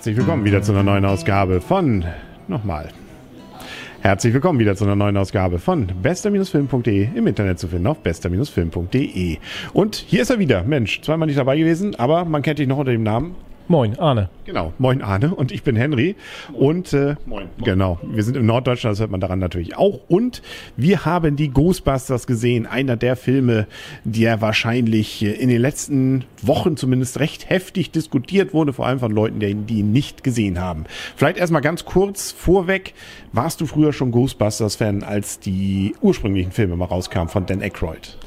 Herzlich willkommen wieder zu einer neuen Ausgabe von nochmal. Herzlich willkommen wieder zu einer neuen Ausgabe von bester-film.de im Internet zu finden auf bester-film.de. Und hier ist er wieder. Mensch, zweimal nicht dabei gewesen, aber man kennt dich noch unter dem Namen Moin, Arne. Genau, moin Arne und ich bin Henry. Und äh, moin, genau, wir sind im Norddeutschland, das hört man daran natürlich auch. Und wir haben die Ghostbusters gesehen, einer der Filme, der wahrscheinlich in den letzten Wochen zumindest recht heftig diskutiert wurde, vor allem von Leuten, die, die ihn nicht gesehen haben. Vielleicht erstmal ganz kurz vorweg, warst du früher schon Ghostbusters-Fan, als die ursprünglichen Filme mal rauskamen von Dan Aykroyd?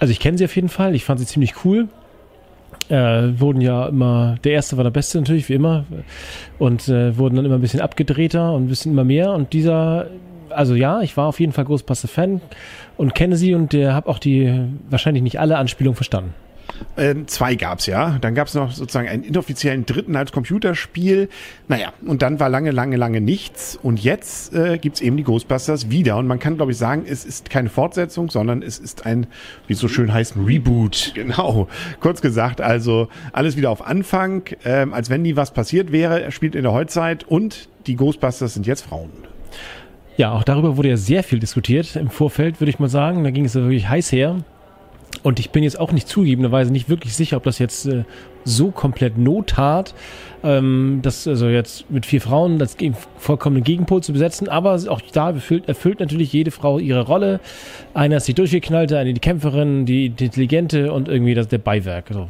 Also ich kenne sie auf jeden Fall, ich fand sie ziemlich cool äh, wurden ja immer, der erste war der beste natürlich, wie immer, und äh, wurden dann immer ein bisschen abgedrehter und ein bisschen immer mehr. Und dieser, also ja, ich war auf jeden Fall Ghostbuster-Fan und kenne sie und der habe auch die wahrscheinlich nicht alle Anspielungen verstanden. Ähm, zwei gab's ja. Dann gab's noch sozusagen einen inoffiziellen dritten als Computerspiel. Naja, und dann war lange, lange, lange nichts. Und jetzt äh, gibt's eben die Ghostbusters wieder. Und man kann, glaube ich, sagen, es ist keine Fortsetzung, sondern es ist ein, wie es so schön heißt, ein Reboot. Genau. Kurz gesagt, also alles wieder auf Anfang, ähm, als wenn nie was passiert wäre. Er spielt in der Heutzeit und die Ghostbusters sind jetzt Frauen. Ja, auch darüber wurde ja sehr viel diskutiert im Vorfeld, würde ich mal sagen. Da ging es ja wirklich heiß her. Und ich bin jetzt auch nicht zugegebenerweise nicht wirklich sicher, ob das jetzt äh, so komplett Not tat, ähm, das also jetzt mit vier Frauen das vollkommene Gegenpol zu besetzen. Aber auch da erfüllt, erfüllt natürlich jede Frau ihre Rolle. Einer ist die Durchgeknallte, eine die Kämpferin, die, die Intelligente und irgendwie das der Beiwerk. So.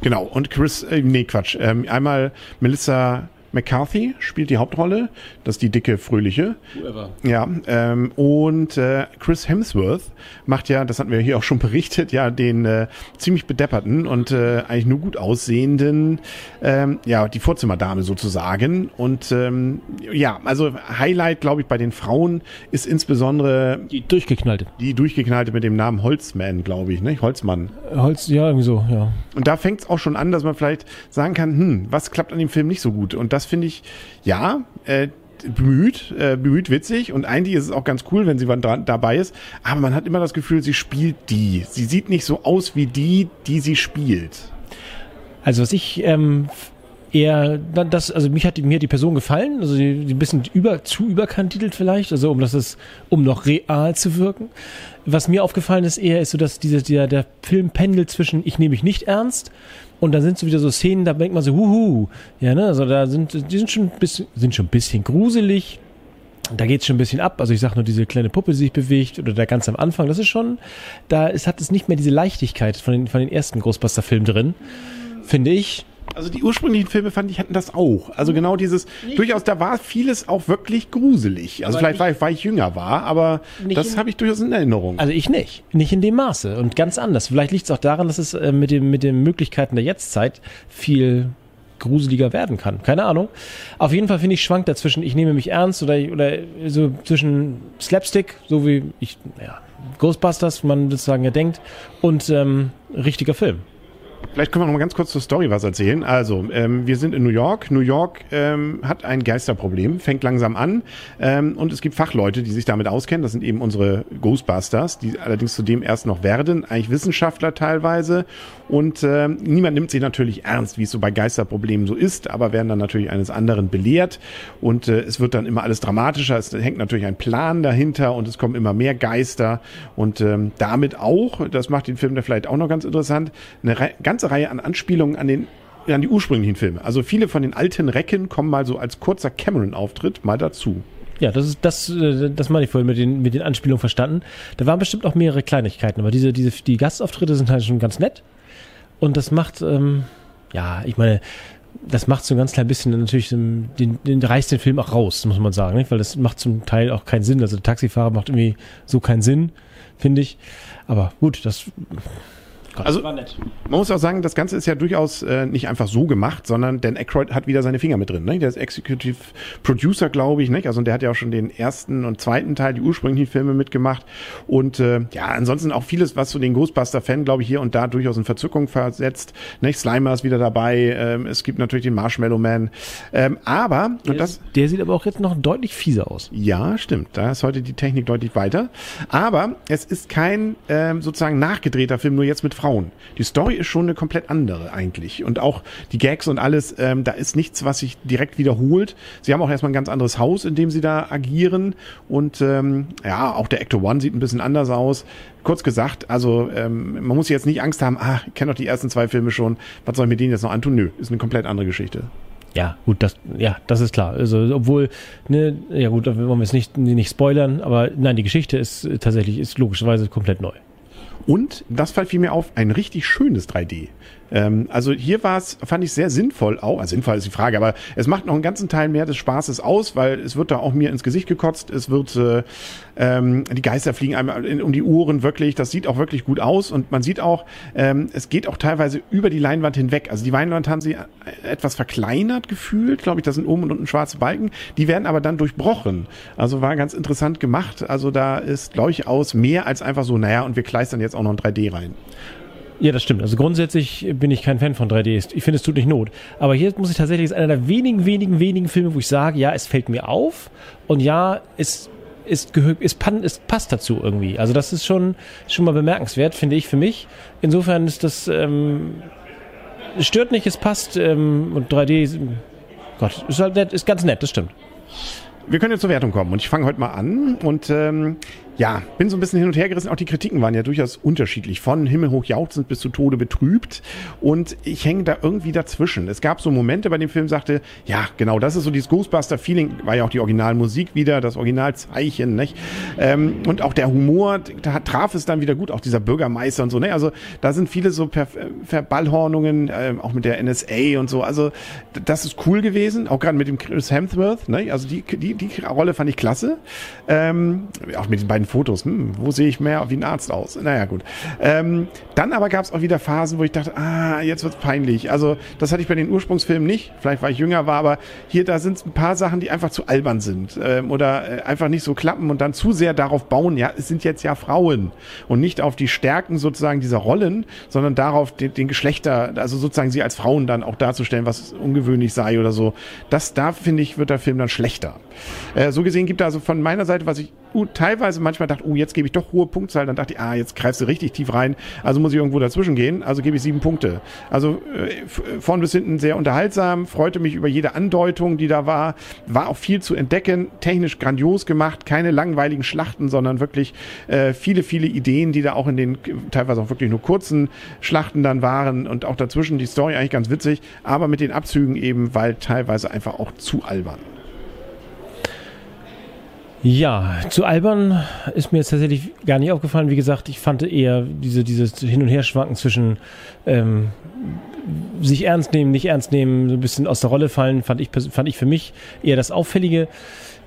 Genau, und Chris, äh, nee, Quatsch. Ähm, einmal Melissa McCarthy spielt die Hauptrolle. Das ist die dicke, fröhliche. Whoever. Ja, ähm, und äh, Chris Hemsworth macht ja, das hatten wir hier auch schon berichtet, ja, den äh, ziemlich bedepperten und äh, eigentlich nur gut aussehenden, ähm, ja, die Vorzimmerdame sozusagen. Und ähm, ja, also Highlight, glaube ich, bei den Frauen ist insbesondere die durchgeknallte. Die durchgeknallte mit dem Namen Holzman, glaube ich, ne? Holzmann. Holz, ja, irgendwie so, ja. Und da fängt es auch schon an, dass man vielleicht sagen kann, hm, was klappt an dem Film nicht so gut? Und das das finde ich, ja, äh, bemüht, äh, bemüht witzig und eigentlich ist es auch ganz cool, wenn sie dran, dabei ist, aber man hat immer das Gefühl, sie spielt die. Sie sieht nicht so aus wie die, die sie spielt. Also was ich ähm, eher, das, also mich hat, mir hat die Person gefallen, also die, die ein bisschen über, zu überkantitelt vielleicht, also um das ist, um noch real zu wirken. Was mir aufgefallen ist eher, ist so, dass dieser, der, der Film pendelt zwischen, ich nehme mich nicht ernst und dann sind so wieder so Szenen, da denkt man so, huhu, ja, ne, also da sind, die sind schon ein bisschen, sind schon ein bisschen gruselig, da geht es schon ein bisschen ab. Also ich sage nur diese kleine Puppe, die sich bewegt oder der ganz am Anfang. Das ist schon, da ist, hat es nicht mehr diese Leichtigkeit von den, von den ersten Ghostbuster-Filmen drin, finde ich. Also die ursprünglichen Filme fand ich hatten das auch. Also mhm. genau dieses nicht durchaus da war vieles auch wirklich gruselig. Also vielleicht weil, weil ich jünger war, aber das habe ich durchaus in Erinnerung. Also ich nicht, nicht in dem Maße und ganz anders. Vielleicht liegt es auch daran, dass es äh, mit dem mit den Möglichkeiten der Jetztzeit viel gruseliger werden kann. Keine Ahnung. Auf jeden Fall finde ich schwankt dazwischen, ich nehme mich ernst oder oder so zwischen Slapstick, so wie ich ja, Ghostbusters, man sozusagen ja denkt, und ähm, richtiger Film. Vielleicht können wir noch mal ganz kurz zur Story was erzählen. Also, ähm, wir sind in New York. New York ähm, hat ein Geisterproblem, fängt langsam an. Ähm, und es gibt Fachleute, die sich damit auskennen. Das sind eben unsere Ghostbusters, die allerdings zudem erst noch werden. Eigentlich Wissenschaftler teilweise. Und äh, niemand nimmt sie natürlich ernst, wie es so bei Geisterproblemen so ist, aber werden dann natürlich eines anderen belehrt. Und äh, es wird dann immer alles dramatischer. Es hängt natürlich ein Plan dahinter und es kommen immer mehr Geister. Und ähm, damit auch, das macht den Film da vielleicht auch noch ganz interessant, eine ganze Reihe an Anspielungen an den an die ursprünglichen Filme. Also viele von den alten Recken kommen mal so als kurzer Cameron-Auftritt mal dazu. Ja, das ist das, äh, das meine ich vorhin mit den, mit den Anspielungen verstanden. Da waren bestimmt auch mehrere Kleinigkeiten, aber diese, diese, die Gastauftritte sind halt schon ganz nett. Und das macht, ähm, ja, ich meine, das macht so ein ganz klein bisschen natürlich den, den, den reißt den Film auch raus, muss man sagen, nicht? weil das macht zum Teil auch keinen Sinn. Also der Taxifahrer macht irgendwie so keinen Sinn, finde ich. Aber gut, das Gott, also, man muss auch sagen, das Ganze ist ja durchaus äh, nicht einfach so gemacht, sondern Dan Aykroyd hat wieder seine Finger mit drin. Ne? Der ist Executive Producer, glaube ich. Nicht? Also der hat ja auch schon den ersten und zweiten Teil, die ursprünglichen Filme mitgemacht. Und äh, ja, ansonsten auch vieles, was so den Ghostbuster-Fan, glaube ich, hier und da durchaus in Verzückung versetzt. Nicht? Slimer ist wieder dabei. Ähm, es gibt natürlich den Marshmallow Man. Ähm, aber, der, und das, der sieht aber auch jetzt noch deutlich fieser aus. Ja, stimmt. Da ist heute die Technik deutlich weiter. Aber es ist kein ähm, sozusagen nachgedrehter Film, nur jetzt mit Frauen. Die Story ist schon eine komplett andere eigentlich. Und auch die Gags und alles, ähm, da ist nichts, was sich direkt wiederholt. Sie haben auch erstmal ein ganz anderes Haus, in dem sie da agieren. Und ähm, ja, auch der Actor One sieht ein bisschen anders aus. Kurz gesagt, also ähm, man muss jetzt nicht Angst haben, ah, ich kenne doch die ersten zwei Filme schon, was soll ich mir denen jetzt noch antun? Nö, ist eine komplett andere Geschichte. Ja, gut, das, ja, das ist klar. Also, obwohl, ne, ja gut, da wollen wir es nicht, nicht spoilern, aber nein, die Geschichte ist tatsächlich, ist logischerweise komplett neu. Und, das fiel mir auf, ein richtig schönes 3D. Ähm, also hier war es, fand ich sehr sinnvoll auch, also sinnvoll ist die Frage, aber es macht noch einen ganzen Teil mehr des Spaßes aus, weil es wird da auch mir ins Gesicht gekotzt, es wird, äh, ähm, die Geister fliegen einmal um die Ohren wirklich, das sieht auch wirklich gut aus und man sieht auch, ähm, es geht auch teilweise über die Leinwand hinweg. Also die Leinwand haben sie etwas verkleinert gefühlt, glaube ich, da sind oben und unten schwarze Balken, die werden aber dann durchbrochen. Also war ganz interessant gemacht, also da ist, glaube ich, aus mehr als einfach so, naja, und wir kleistern jetzt auch noch ein 3D rein. Ja, das stimmt. Also grundsätzlich bin ich kein Fan von 3D. Ich finde, es tut nicht Not. Aber hier muss ich tatsächlich, ist einer der wenigen, wenigen, wenigen Filme, wo ich sage, ja, es fällt mir auf und ja, es ist, ist, es passt dazu irgendwie. Also das ist schon, schon mal bemerkenswert, finde ich für mich. Insofern ist das, ähm, es stört nicht, es passt ähm, und 3D, Gott, ist halt nett, ist ganz nett, das stimmt. Wir können jetzt zur Wertung kommen und ich fange heute mal an und ähm, ja, bin so ein bisschen hin und her gerissen. Auch die Kritiken waren ja durchaus unterschiedlich. Von himmelhoch jauchzend bis zu Tode betrübt. Und ich hänge da irgendwie dazwischen. Es gab so Momente, bei dem Film sagte, ja, genau, das ist so dieses Ghostbuster-Feeling. War ja auch die Originalmusik wieder, das Originalzeichen, nicht? Ähm, und auch der Humor, da traf es dann wieder gut. Auch dieser Bürgermeister und so, ne? Also da sind viele so Ver Verballhornungen, äh, auch mit der NSA und so. Also das ist cool gewesen. Auch gerade mit dem Chris Hemsworth, ne? Also die, die, die Rolle fand ich klasse. Ähm, auch mit den beiden Fotos, hm, wo sehe ich mehr wie ein Arzt aus? Naja, gut. Ähm, dann aber gab es auch wieder Phasen, wo ich dachte, ah, jetzt wird's peinlich. Also das hatte ich bei den Ursprungsfilmen nicht. Vielleicht, weil ich jünger war, aber hier, da sind ein paar Sachen, die einfach zu albern sind ähm, oder äh, einfach nicht so klappen und dann zu sehr darauf bauen, ja, es sind jetzt ja Frauen und nicht auf die Stärken sozusagen dieser Rollen, sondern darauf den, den Geschlechter, also sozusagen sie als Frauen dann auch darzustellen, was ungewöhnlich sei oder so. Das, da finde ich, wird der Film dann schlechter. Äh, so gesehen gibt er also von meiner Seite, was ich uh, teilweise manchmal dachte, uh, jetzt gebe ich doch hohe Punktzahl, dann dachte ich, ah, jetzt greifst du richtig tief rein, also muss ich irgendwo dazwischen gehen, also gebe ich sieben Punkte. Also äh, vorn bis hinten sehr unterhaltsam, freute mich über jede Andeutung, die da war, war auch viel zu entdecken, technisch grandios gemacht, keine langweiligen Schlachten, sondern wirklich äh, viele, viele Ideen, die da auch in den teilweise auch wirklich nur kurzen Schlachten dann waren und auch dazwischen die Story eigentlich ganz witzig, aber mit den Abzügen eben, weil teilweise einfach auch zu albern. Ja, zu albern ist mir jetzt tatsächlich gar nicht aufgefallen. Wie gesagt, ich fand eher diese, dieses Hin- und Herschwanken zwischen ähm, sich ernst nehmen, nicht ernst nehmen, so ein bisschen aus der Rolle fallen, fand ich, fand ich für mich eher das Auffällige.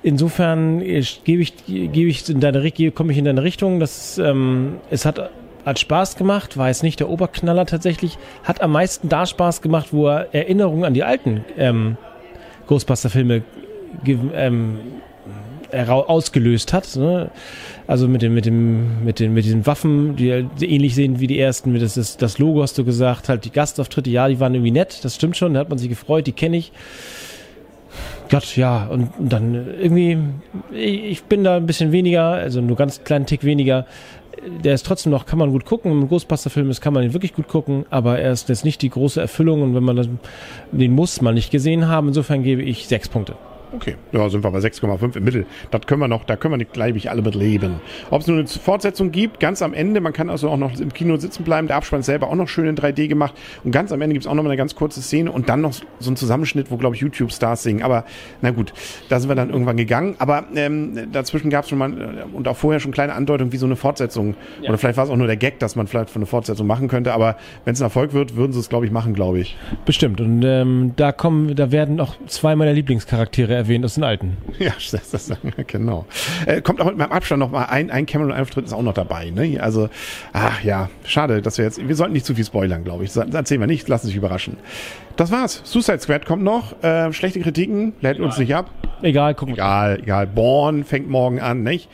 Insofern äh, gebe ich, gebe ich in deine, komme ich in deine Richtung. dass ähm, es hat, hat Spaß gemacht, war jetzt nicht der Oberknaller tatsächlich, hat am meisten da Spaß gemacht, wo er Erinnerungen an die alten ähm, Ghostbuster-Filme ähm, ausgelöst hat. Ne? Also mit dem, mit dem, mit den, mit diesen Waffen, die ähnlich sehen wie die ersten, das, das, das Logo hast du gesagt, halt die Gastauftritte, ja, die waren irgendwie nett, das stimmt schon, da hat man sich gefreut, die kenne ich. Gott, ja, und, und dann irgendwie, ich bin da ein bisschen weniger, also nur ganz kleinen Tick weniger. Der ist trotzdem noch, kann man gut gucken. Im Ghostbuster-Film ist, kann man ihn wirklich gut gucken, aber er ist jetzt nicht die große Erfüllung und wenn man das, den muss man nicht gesehen haben, insofern gebe ich sechs Punkte. Okay, ja, sind wir bei 6,5 im Mittel. Das können wir noch, da können wir nicht, glaube ich, alle mit leben. Ob es nur eine Fortsetzung gibt, ganz am Ende, man kann also auch noch im Kino sitzen bleiben, der Abspann selber auch noch schön in 3D gemacht und ganz am Ende gibt es auch noch mal eine ganz kurze Szene und dann noch so ein Zusammenschnitt, wo, glaube ich, YouTube-Stars singen. Aber na gut, da sind wir dann irgendwann gegangen. Aber ähm, dazwischen gab es schon mal äh, und auch vorher schon kleine Andeutungen, wie so eine Fortsetzung. Ja. Oder vielleicht war es auch nur der Gag, dass man vielleicht von eine Fortsetzung machen könnte. Aber wenn es ein Erfolg wird, würden sie es, glaube ich, machen, glaube ich. Bestimmt. Und ähm, da kommen, da werden auch zwei meiner Lieblingscharaktere erwähnt aus den alten. Ja, das, das, genau. Äh, kommt auch mit meinem Abstand noch mal ein, ein Cameron-Auftritt ist auch noch dabei. Ne? Also, ach ja, schade, dass wir jetzt, wir sollten nicht zu viel spoilern, glaube ich. Das erzählen wir nicht, lassen sich überraschen. Das war's. Suicide Squad kommt noch. Äh, schlechte Kritiken, lädt uns nicht ab. Egal, gucken wir. Egal, egal. Born fängt morgen an, nicht?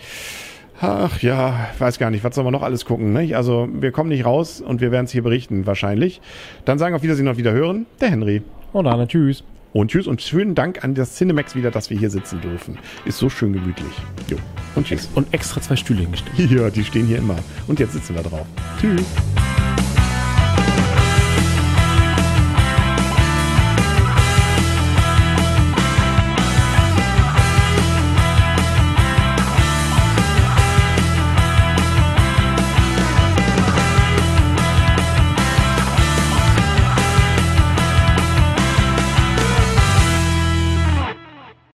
Ach ja, weiß gar nicht, was sollen wir noch alles gucken, nicht? Also, wir kommen nicht raus und wir werden es hier berichten, wahrscheinlich. Dann sagen auf Wiedersehen und wieder hören, der Henry. Und Anna, tschüss. Und tschüss und schönen Dank an das Cinemax wieder, dass wir hier sitzen dürfen. Ist so schön gemütlich. Jo. Und tschüss. Und extra zwei Stühle hingestellt. Ja, die stehen hier immer. Und jetzt sitzen wir drauf. Tschüss.